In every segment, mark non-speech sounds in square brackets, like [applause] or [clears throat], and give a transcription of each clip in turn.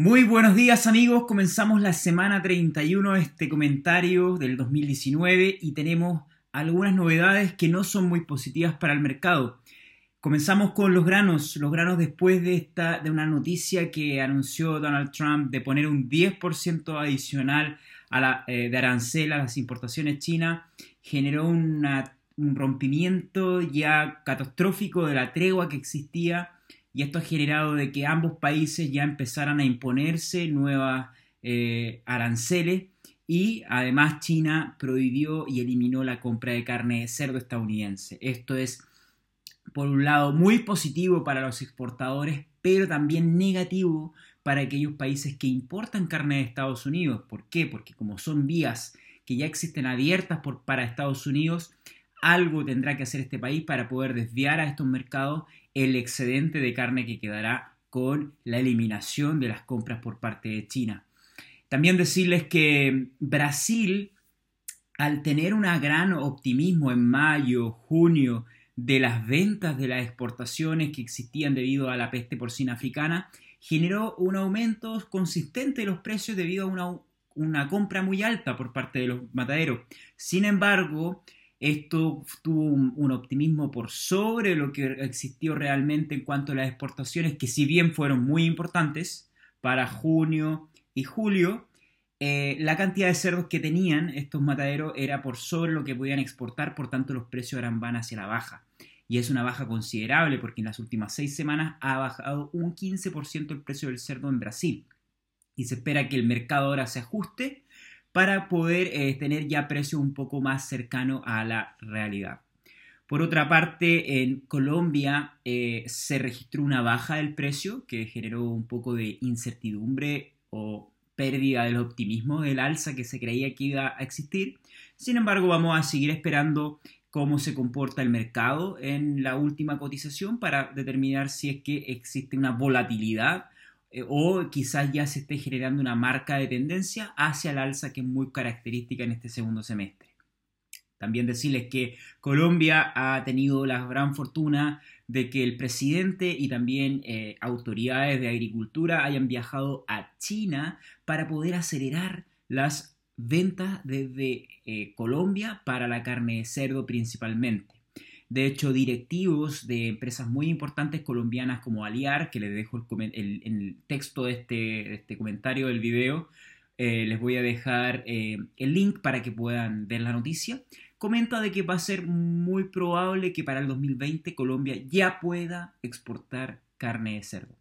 Muy buenos días amigos, comenzamos la semana 31 de este comentario del 2019 y tenemos algunas novedades que no son muy positivas para el mercado. Comenzamos con los granos, los granos después de, esta, de una noticia que anunció Donald Trump de poner un 10% adicional a la, eh, de arancel a las importaciones chinas, generó un rompimiento ya catastrófico de la tregua que existía y esto ha generado de que ambos países ya empezaran a imponerse nuevas eh, aranceles y además China prohibió y eliminó la compra de carne de cerdo estadounidense. Esto es, por un lado, muy positivo para los exportadores, pero también negativo para aquellos países que importan carne de Estados Unidos. ¿Por qué? Porque como son vías que ya existen abiertas por, para Estados Unidos, algo tendrá que hacer este país para poder desviar a estos mercados el excedente de carne que quedará con la eliminación de las compras por parte de China. También decirles que Brasil, al tener un gran optimismo en mayo, junio, de las ventas de las exportaciones que existían debido a la peste porcina africana, generó un aumento consistente de los precios debido a una, una compra muy alta por parte de los mataderos. Sin embargo, esto tuvo un, optimismo por sobre lo que existió realmente en cuanto a las exportaciones, que si bien fueron muy importantes para junio y julio, eh, la cantidad de cerdos que tenían estos mataderos era por sobre lo que podían exportar, por tanto los precios eran van hacia la baja. Y es una baja considerable porque en las últimas seis semanas ha bajado un 15% el precio del cerdo en Brasil. Y se espera que el mercado ahora se ajuste para poder eh, tener ya precios un poco más cercanos a la realidad. Por otra parte, en Colombia eh, se registró una baja del precio que generó un poco de incertidumbre o pérdida del optimismo del alza que se creía que iba a existir. Sin embargo, vamos a seguir esperando cómo se comporta el mercado en la última cotización para determinar si es que existe una volatilidad eh, o quizás ya se esté generando una marca de tendencia hacia el alza que es muy característica en este segundo semestre. También decirles que Colombia ha tenido la gran fortuna de que el presidente y también eh, autoridades de agricultura hayan viajado a China para poder acelerar las ventas desde eh, Colombia para la carne de cerdo principalmente. De hecho, directivos de empresas muy importantes colombianas como Aliar, que les dejo el, el texto de este, este, comentario del video, eh, les voy a dejar eh, el link para que puedan ver la noticia. Comenta de que va a ser muy probable que para el 2020 Colombia ya pueda exportar carne de cerdo.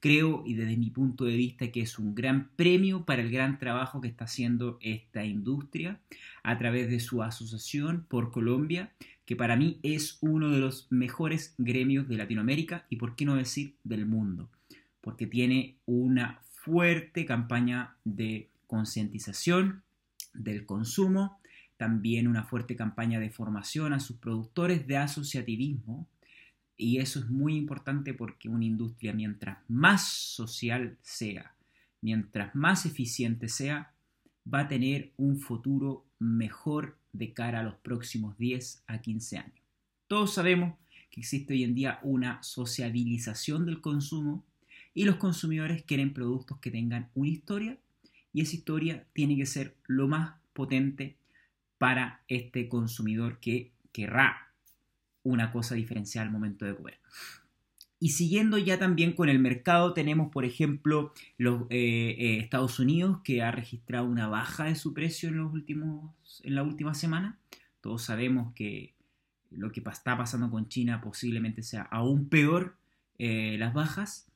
Creo, y desde mi punto de vista, que es un gran premio para el gran trabajo que está haciendo esta industria a través de su asociación por Colombia que para mí es uno de los mejores gremios de Latinoamérica y por qué no decir del mundo, porque tiene una fuerte campaña de concientización del consumo, también una fuerte campaña de formación a sus productores de asociativismo, y eso es muy importante porque una industria mientras más social sea, mientras más eficiente sea, va a tener un futuro mejor de cara a los próximos 10 a 15 años. Todos sabemos que existe hoy en día una sociabilización del consumo y los consumidores quieren productos que tengan una historia y esa historia tiene que ser lo más potente para este consumidor que querrá una cosa diferencial al momento de comer. Y siguiendo ya también con el mercado, tenemos por ejemplo los eh, eh, Estados Unidos que ha registrado una baja de su precio en, los últimos, en la última semana. Todos sabemos que lo que está pasando con China posiblemente sea aún peor eh, las bajas.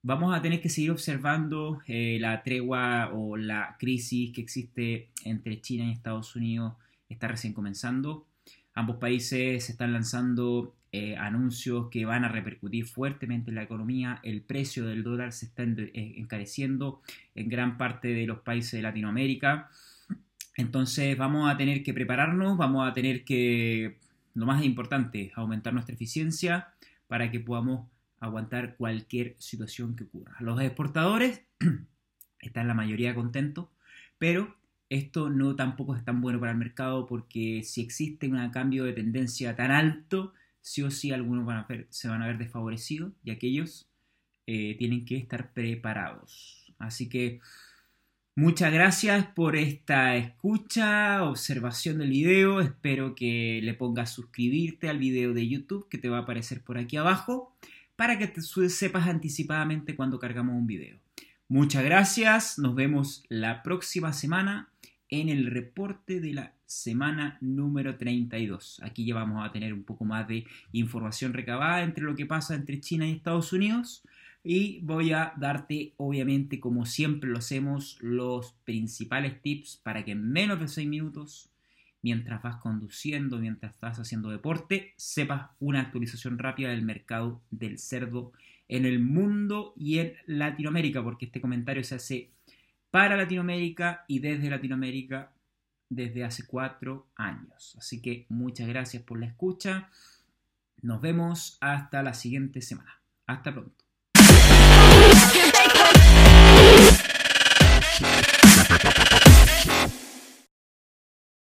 Vamos a tener que seguir observando la tregua o la crisis que existe entre China y Estados Unidos. Está recién comenzando. Ambos países están lanzando eh, anuncios que van a repercutir fuertemente en la economía. El precio del dólar se está eh, encareciendo en gran parte de los países de Latinoamérica. Entonces vamos a tener que prepararnos, vamos a tener que, lo más importante, aumentar nuestra eficiencia para que podamos aguantar cualquier situación que ocurra. Los exportadores [clears throat] están la mayoría contentos, pero esto no tampoco es tan bueno para el mercado porque si existe un cambio de tendencia tan alto, sí o sí algunos se van a ver desfavorecidos y aquellos eh, tienen que estar preparados. Así que muchas gracias por esta escucha, observación del video. Espero que le pongas suscribirte al video de YouTube que te va a aparecer por aquí abajo para que te sepas anticipadamente cuando cargamos un video. Muchas gracias, nos vemos la próxima semana en el reporte de la semana número 32. Aquí ya vamos a tener un poco más de información recabada entre lo que pasa entre China y Estados Unidos. Y voy a darte, obviamente, como siempre lo hacemos, los principales tips para que en menos de 6 minutos, mientras vas conduciendo, mientras estás haciendo deporte, sepas una actualización rápida del mercado del cerdo en el mundo y en Latinoamérica, porque este comentario se hace para Latinoamérica y desde Latinoamérica desde hace cuatro años. Así que muchas gracias por la escucha. Nos vemos hasta la siguiente semana. Hasta pronto. [laughs]